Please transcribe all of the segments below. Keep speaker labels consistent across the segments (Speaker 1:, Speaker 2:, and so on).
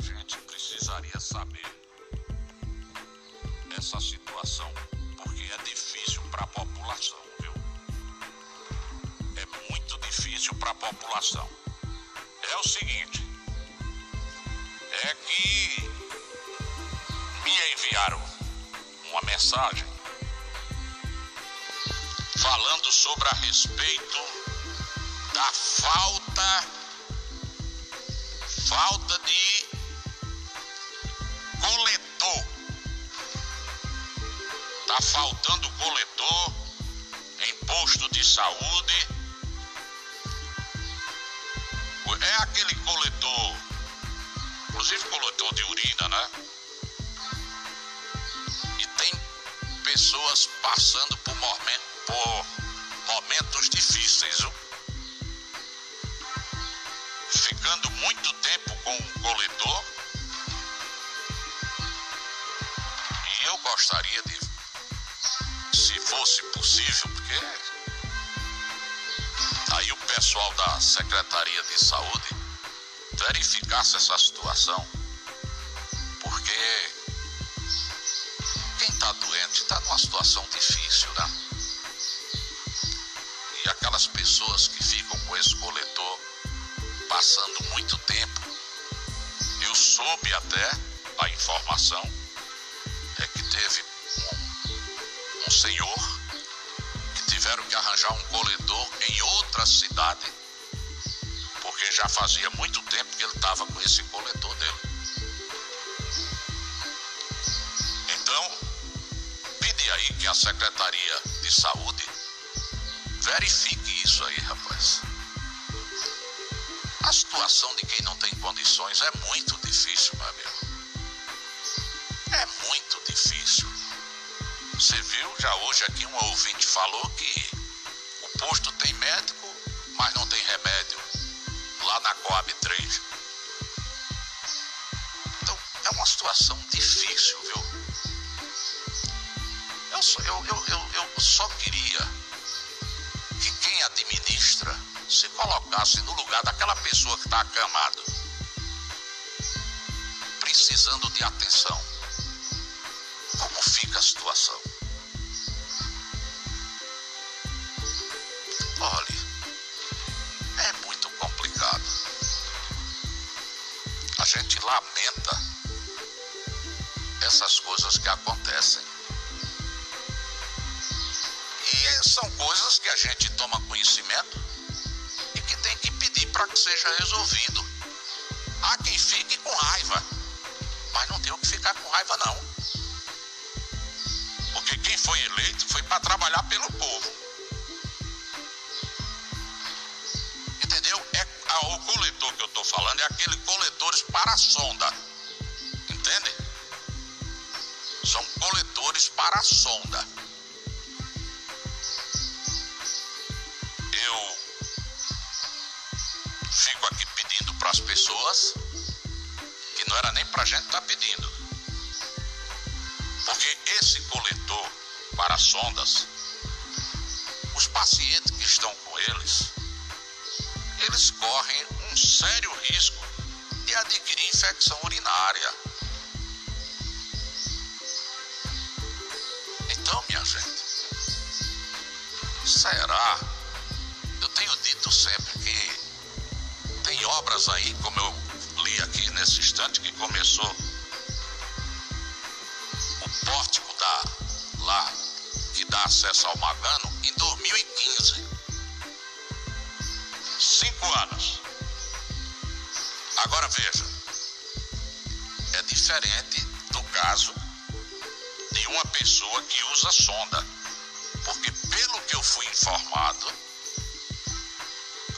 Speaker 1: gente precisaria saber essa situação, porque é difícil para a população, viu? É muito difícil para a população. É o seguinte, é que me enviaram uma mensagem falando sobre a respeito da falta falta de Faltando coletor em posto de saúde. É aquele coletor, inclusive coletor de urina, né? E tem pessoas passando por por momentos difíceis, viu? ficando muito tempo com o coletor. E eu gostaria de, fosse possível, porque aí o pessoal da Secretaria de Saúde verificasse essa situação. Porque quem está doente está numa situação difícil, né? E aquelas pessoas que ficam com esse coletor passando muito tempo. Eu soube até a informação é que teve um, um senhor arranjar um coletor em outra cidade, porque já fazia muito tempo que ele estava com esse coletor dele. Então, pedi aí que a Secretaria de Saúde verifique isso aí, rapaz. A situação de quem não tem condições é muito difícil, meu amigo. É muito difícil. Você viu, já hoje aqui um ouvinte falou que posto tem médico, mas não tem remédio lá na Coab 3. Então, é uma situação difícil, viu? Eu só, eu, eu, eu, eu só queria que quem administra se colocasse no lugar daquela pessoa que está acamado, precisando de atenção, como fica a situação? Lamenta essas coisas que acontecem. E são coisas que a gente toma conhecimento para que seja resolvido. Há quem fique com raiva, mas não tem o que ficar com raiva não. Porque quem foi eleito foi para trabalhar pelo povo. Entendeu? É, o coletor que eu estou falando é aquele coletores para a sonda. Entende? São coletores para a sonda. para as pessoas que não era nem para a gente estar tá pedindo. Porque esse coletor para sondas, os pacientes que estão com eles, eles correm um sério risco de adquirir infecção urinária. Então, minha gente, será? Eu tenho dito sempre que tem obras aí, como eu li aqui nesse instante, que começou o pórtico da, lá, que dá acesso ao Magano, em 2015. Cinco anos. Agora veja, diferente do caso de uma pessoa que usa sonda. Porque pelo que eu fui informado,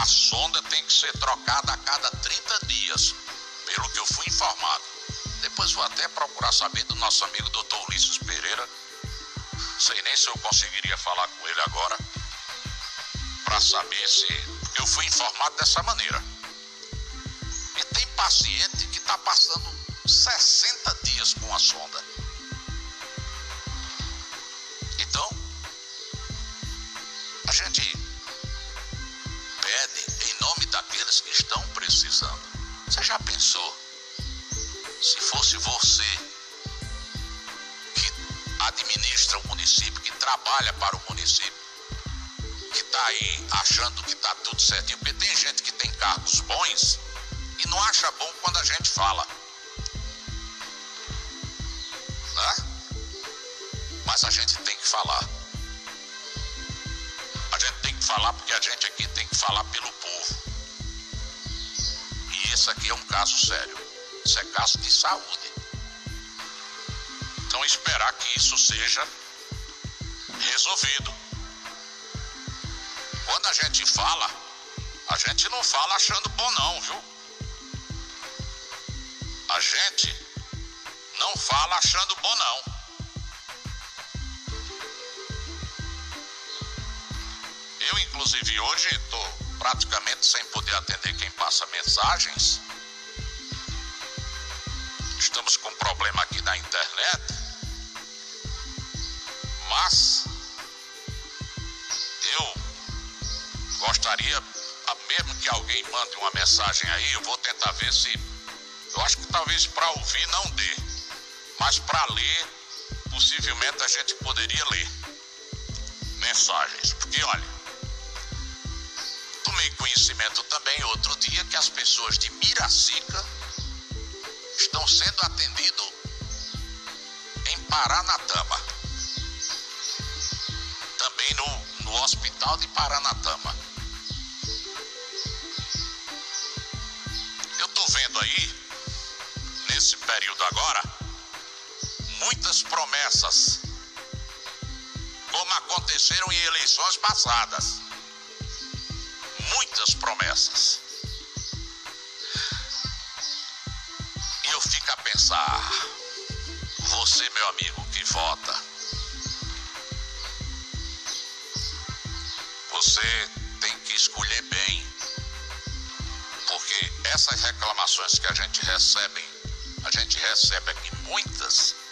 Speaker 1: a sonda tem que ser trocada a cada 30 dias, pelo que eu fui informado. Depois vou até procurar saber do nosso amigo Dr. Ulisses Pereira. Sei nem se eu conseguiria falar com ele agora para saber se eu fui informado dessa maneira. E tem paciente que está passando sonda. Então, a gente pede em nome daqueles que estão precisando. Você já pensou se fosse você que administra o município, que trabalha para o município, que está aí achando que está tudo certinho, porque tem gente que tem cargos bons e não acha bom quando a gente fala. Né? Mas a gente tem que falar. A gente tem que falar porque a gente aqui tem que falar pelo povo. E esse aqui é um caso sério. Isso é caso de saúde. Então esperar que isso seja resolvido. Quando a gente fala, a gente não fala achando bom não, viu? A gente fala achando bom não. Eu, inclusive, hoje estou praticamente sem poder atender quem passa mensagens. Estamos com problema aqui na internet. Mas eu gostaria, mesmo que alguém mande uma mensagem aí, eu vou tentar ver se. Eu acho que talvez para ouvir não dê, mas para ler, possivelmente a gente poderia ler mensagens. Porque olha, tomei conhecimento também outro dia que as pessoas de Miracica estão sendo atendidos em Paranatama. Também no, no hospital de Paranatama. Eu estou vendo aí, nesse período agora, muitas promessas, como aconteceram em eleições passadas muitas promessas. E eu fico a pensar, você, meu amigo que vota, você tem que escolher bem, porque essas reclamações que a gente recebe, a gente recebe aqui muitas.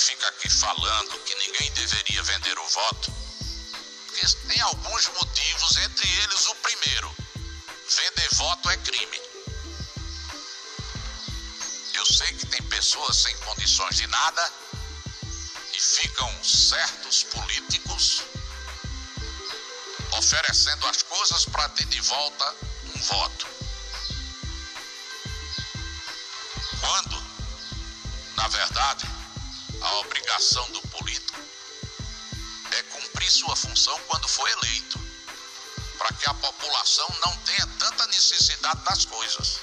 Speaker 1: Fica aqui falando que ninguém deveria vender o voto tem alguns motivos, entre eles o primeiro: vender voto é crime. Eu sei que tem pessoas sem condições de nada e ficam certos políticos oferecendo as coisas para ter de volta um voto. Quando, na verdade, a obrigação do político é cumprir sua função quando for eleito, para que a população não tenha tanta necessidade das coisas.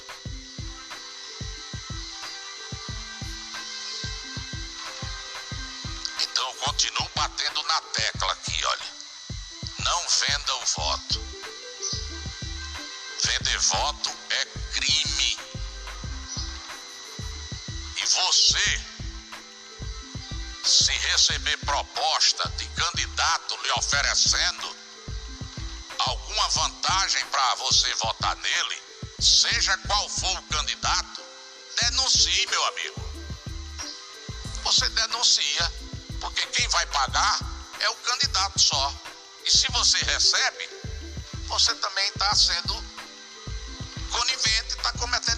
Speaker 1: Então eu continuo batendo na tecla aqui, olha. Não venda o voto. Vender voto é crime. E você se receber proposta de candidato lhe oferecendo alguma vantagem para você votar nele, seja qual for o candidato, denuncie, meu amigo. Você denuncia, porque quem vai pagar é o candidato só. E se você recebe, você também está sendo conivente, está cometendo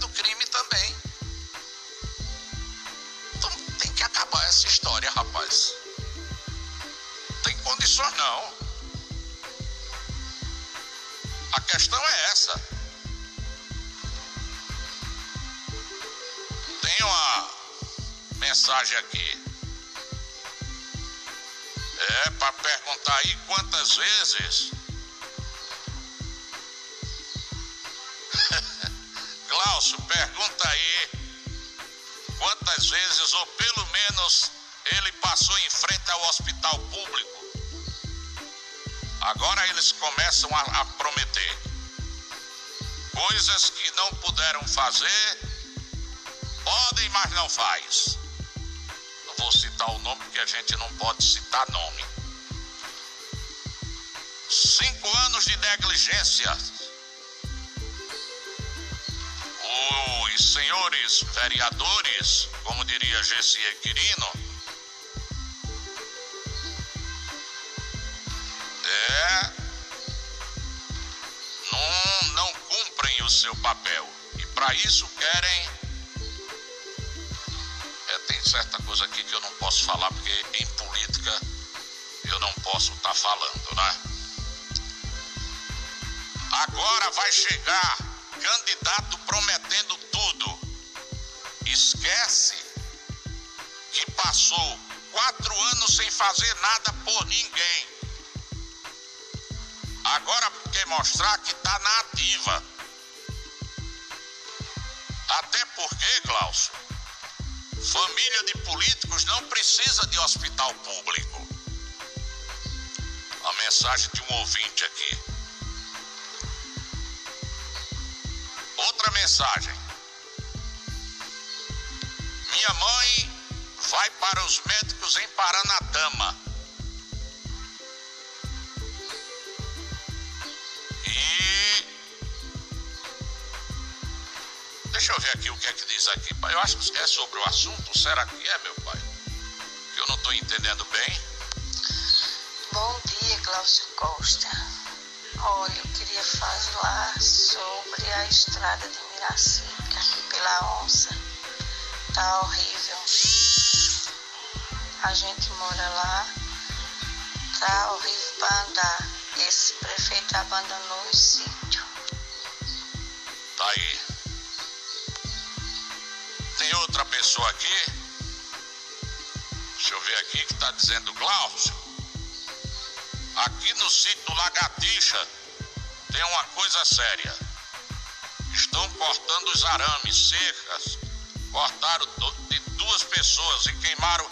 Speaker 1: questão é essa. Tem uma mensagem aqui. É para perguntar aí quantas vezes. Glaucio, pergunta aí quantas vezes, ou pelo menos, ele passou em frente ao hospital público. Agora eles começam a, a prometer coisas que não puderam fazer, podem, mas não faz. Não vou citar o nome porque a gente não pode citar nome. Cinco anos de negligência os senhores vereadores, como diria Gessie Quirino, seu papel. para isso querem. É, tem certa coisa aqui que eu não posso falar, porque em política eu não posso estar tá falando, né? Agora vai chegar candidato prometendo tudo. Esquece que passou quatro anos sem fazer nada por ninguém. Agora quer mostrar que está na ativa. Até porque, Glaucio, família de políticos não precisa de hospital público. A mensagem de um ouvinte aqui. Outra mensagem. Minha mãe vai para os médicos em Paranatama. Deixa eu ver aqui o que é que diz aqui. Eu acho que é sobre o assunto. Será que é, meu pai? Que eu não estou entendendo bem.
Speaker 2: Bom dia, Cláudio Costa. Olha, eu queria falar sobre a estrada de Miracica, aqui pela onça. Tá horrível. A gente mora lá, tá horrível para andar. Esse prefeito abandonou o sítio.
Speaker 1: Tá aí. Tem outra pessoa aqui? Deixa eu ver aqui que tá dizendo Glaucio. Aqui no sítio do Lagartixa tem uma coisa séria. Estão cortando os arames, cercas. Cortaram de duas pessoas e queimaram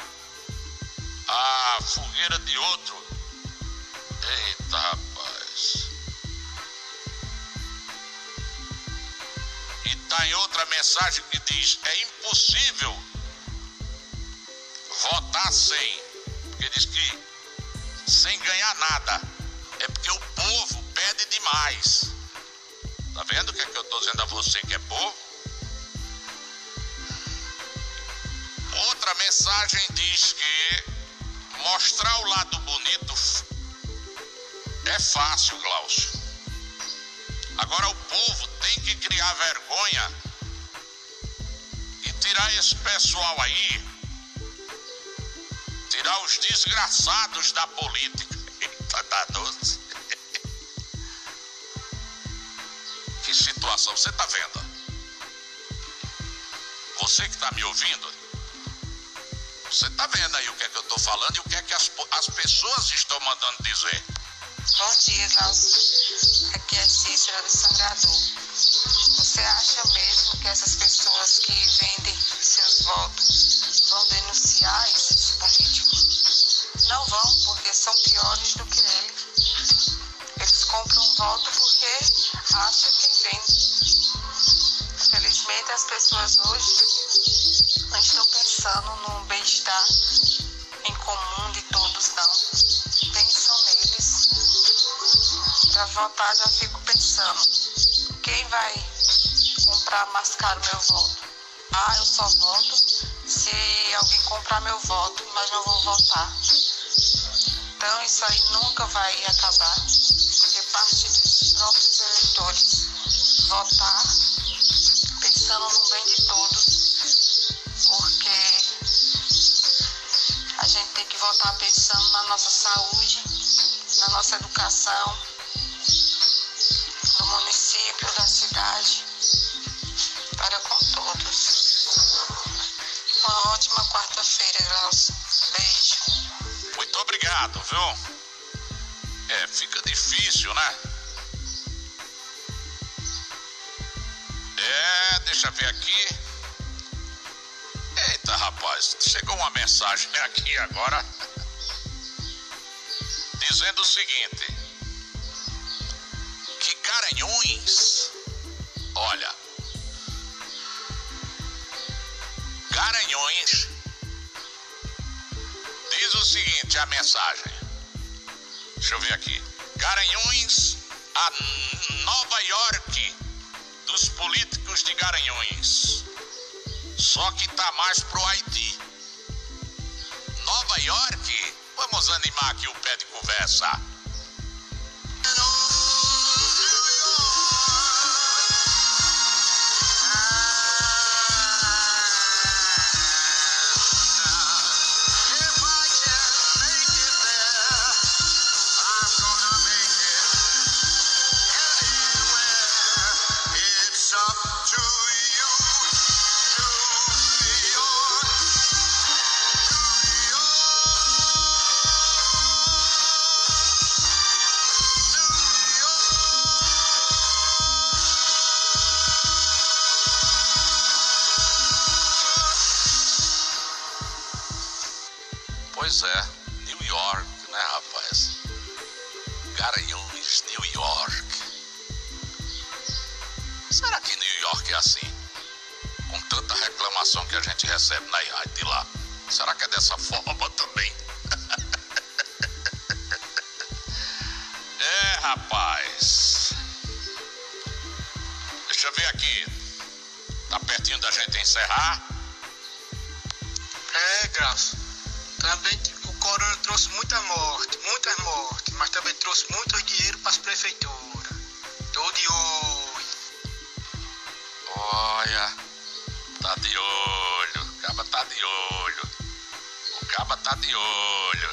Speaker 1: a fogueira de outro. Eita, rapaz. E tá em outra mensagem que diz: é impossível votar sem. Porque diz que sem ganhar nada. É porque o povo pede demais. Tá vendo o que, é que eu tô dizendo a você que é povo? Outra mensagem diz que Mostrar o lado bonito é fácil, Glaucio. Agora o povo tem que criar vergonha e tirar esse pessoal aí, tirar os desgraçados da política. Eita, tá doce. Que situação, você tá vendo? Você que tá me ouvindo, você está vendo aí o que é que eu estou falando e o que é que as, as pessoas estão mandando dizer.
Speaker 2: Bom dia, Glaucio. Aqui é Cícera do Sangrador. Você acha mesmo que essas pessoas que vendem seus votos vão denunciar esses políticos? Não vão, porque são piores do que ele. Eles compram um voto porque acham que vende. Felizmente as pessoas hoje não estão pensando no bem-estar em comum votar, já fico pensando: quem vai comprar mais caro meu voto? Ah, eu só voto se alguém comprar meu voto, mas não vou votar. Então isso aí nunca vai acabar, porque parte dos próprios eleitores votar pensando no bem de todos, porque a gente tem que votar pensando na nossa saúde, na nossa educação, município, da cidade, para com todos. Uma ótima quarta-feira, Glaucio. Beijo.
Speaker 1: Muito obrigado, viu? É, fica difícil, né? É, deixa eu ver aqui. Eita, rapaz, chegou uma mensagem aqui agora dizendo o seguinte: seguinte: a mensagem, deixa eu ver aqui, Garanhuns, a Nova York dos políticos de Garanhuns. Só que tá mais pro Haiti. Nova York, vamos animar aqui o pé de conversa. there. Também
Speaker 3: o corona trouxe muita morte, muitas mortes, mas também trouxe muito dinheiro para as prefeituras. Tô de olho.
Speaker 1: Olha, tá de olho. O caba tá de olho. O caba tá de olho.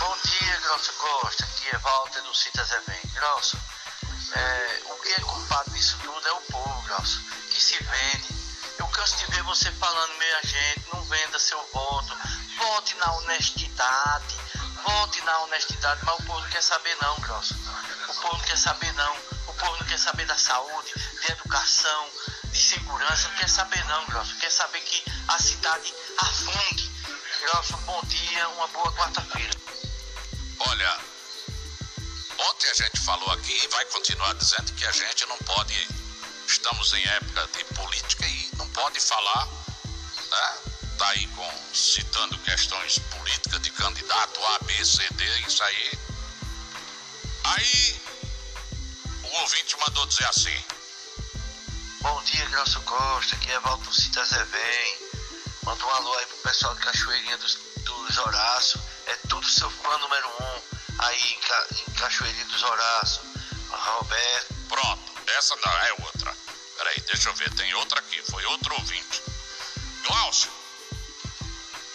Speaker 4: Bom dia, Grosso Costa. Aqui é Walter do Citas Event. Grosso, é, o que é culpado disso tudo é o povo, Grosso, que se vende. Canso de ver você falando meia gente, não venda seu voto. Vote na honestidade. Vote na honestidade, mas o povo não quer saber não, Grosso. O povo não quer saber não. O povo não quer saber da saúde, de educação, de segurança, não quer saber não, Grosso. Quer saber que a cidade afunde. Grosso, bom dia, uma boa quarta-feira.
Speaker 1: Olha, ontem a gente falou aqui e vai continuar dizendo que a gente não pode. Estamos em época de política e pode falar, né? Tá aí com, citando questões políticas de candidato A, B, C, D, isso aí. Aí o ouvinte mandou dizer assim.
Speaker 4: Bom dia, Grosso Costa. Aqui é Valdo Cita Zevém. Manda um alô aí pro pessoal de Cachoeirinha dos, dos Horácio. É tudo seu fã número um aí em, Ca, em Cachoeirinha dos Horácio. Roberto.
Speaker 1: Pronto, essa não é outra. Deixa eu ver, tem outra aqui, foi outro ouvinte. Glaucio,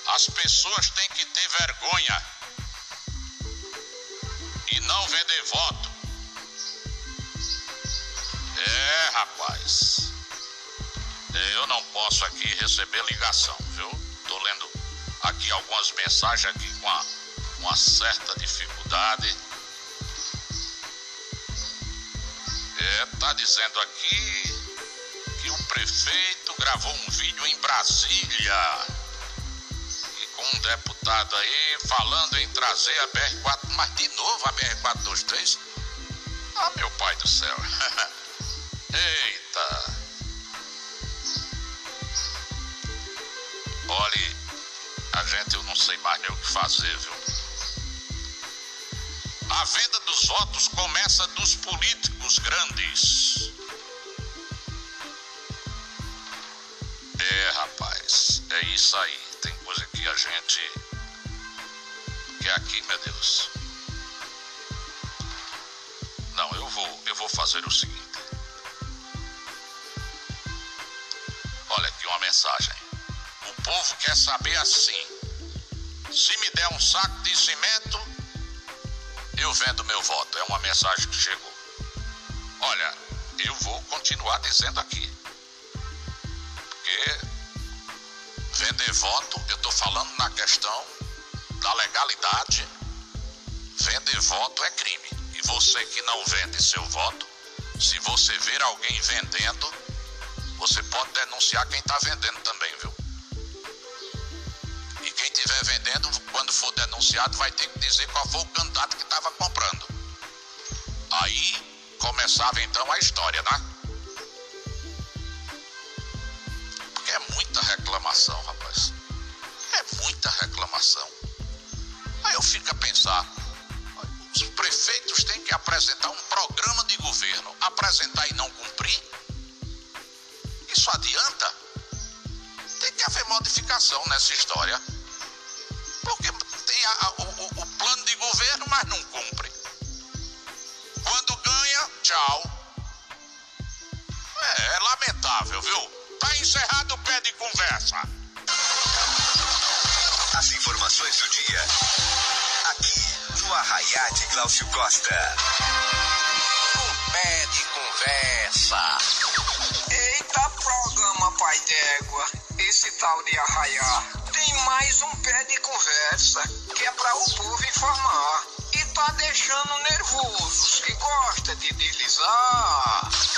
Speaker 1: as pessoas têm que ter vergonha e não vender voto. É, rapaz. É, eu não posso aqui receber ligação, viu? Tô lendo aqui algumas mensagens aqui com uma, uma certa dificuldade. É, tá dizendo aqui prefeito gravou um vídeo em Brasília e com um deputado aí falando em trazer a BR-4, mas de novo a BR-423. Ah, meu pai do céu. Eita. Olhe, a gente eu não sei mais nem o que fazer, viu? A venda dos votos começa dos políticos grandes. É isso aí. Tem coisa que a gente quer aqui, meu Deus. Não, eu vou, eu vou fazer o seguinte. Olha aqui uma mensagem. O povo quer saber assim. Se me der um saco de cimento, eu vendo meu voto. É uma mensagem que chegou. Olha, eu vou continuar dizendo aqui. Vender voto, eu estou falando na questão da legalidade. Vender voto é crime. E você que não vende seu voto, se você ver alguém vendendo, você pode denunciar quem está vendendo também, viu? E quem estiver vendendo, quando for denunciado, vai ter que dizer qual foi o candidato que estava comprando. Aí começava então a história, né? Porque é muita reclamação, rapaz. Viu? Tá encerrado o pé de conversa.
Speaker 5: As informações do dia. Aqui no Arraiá de Glaucio Costa.
Speaker 1: Um pé de conversa.
Speaker 3: Eita programa, pai d'égua. Esse tal de arraiar. Tem mais um pé de conversa que é para o povo informar. E tá deixando nervosos que gosta de deslizar.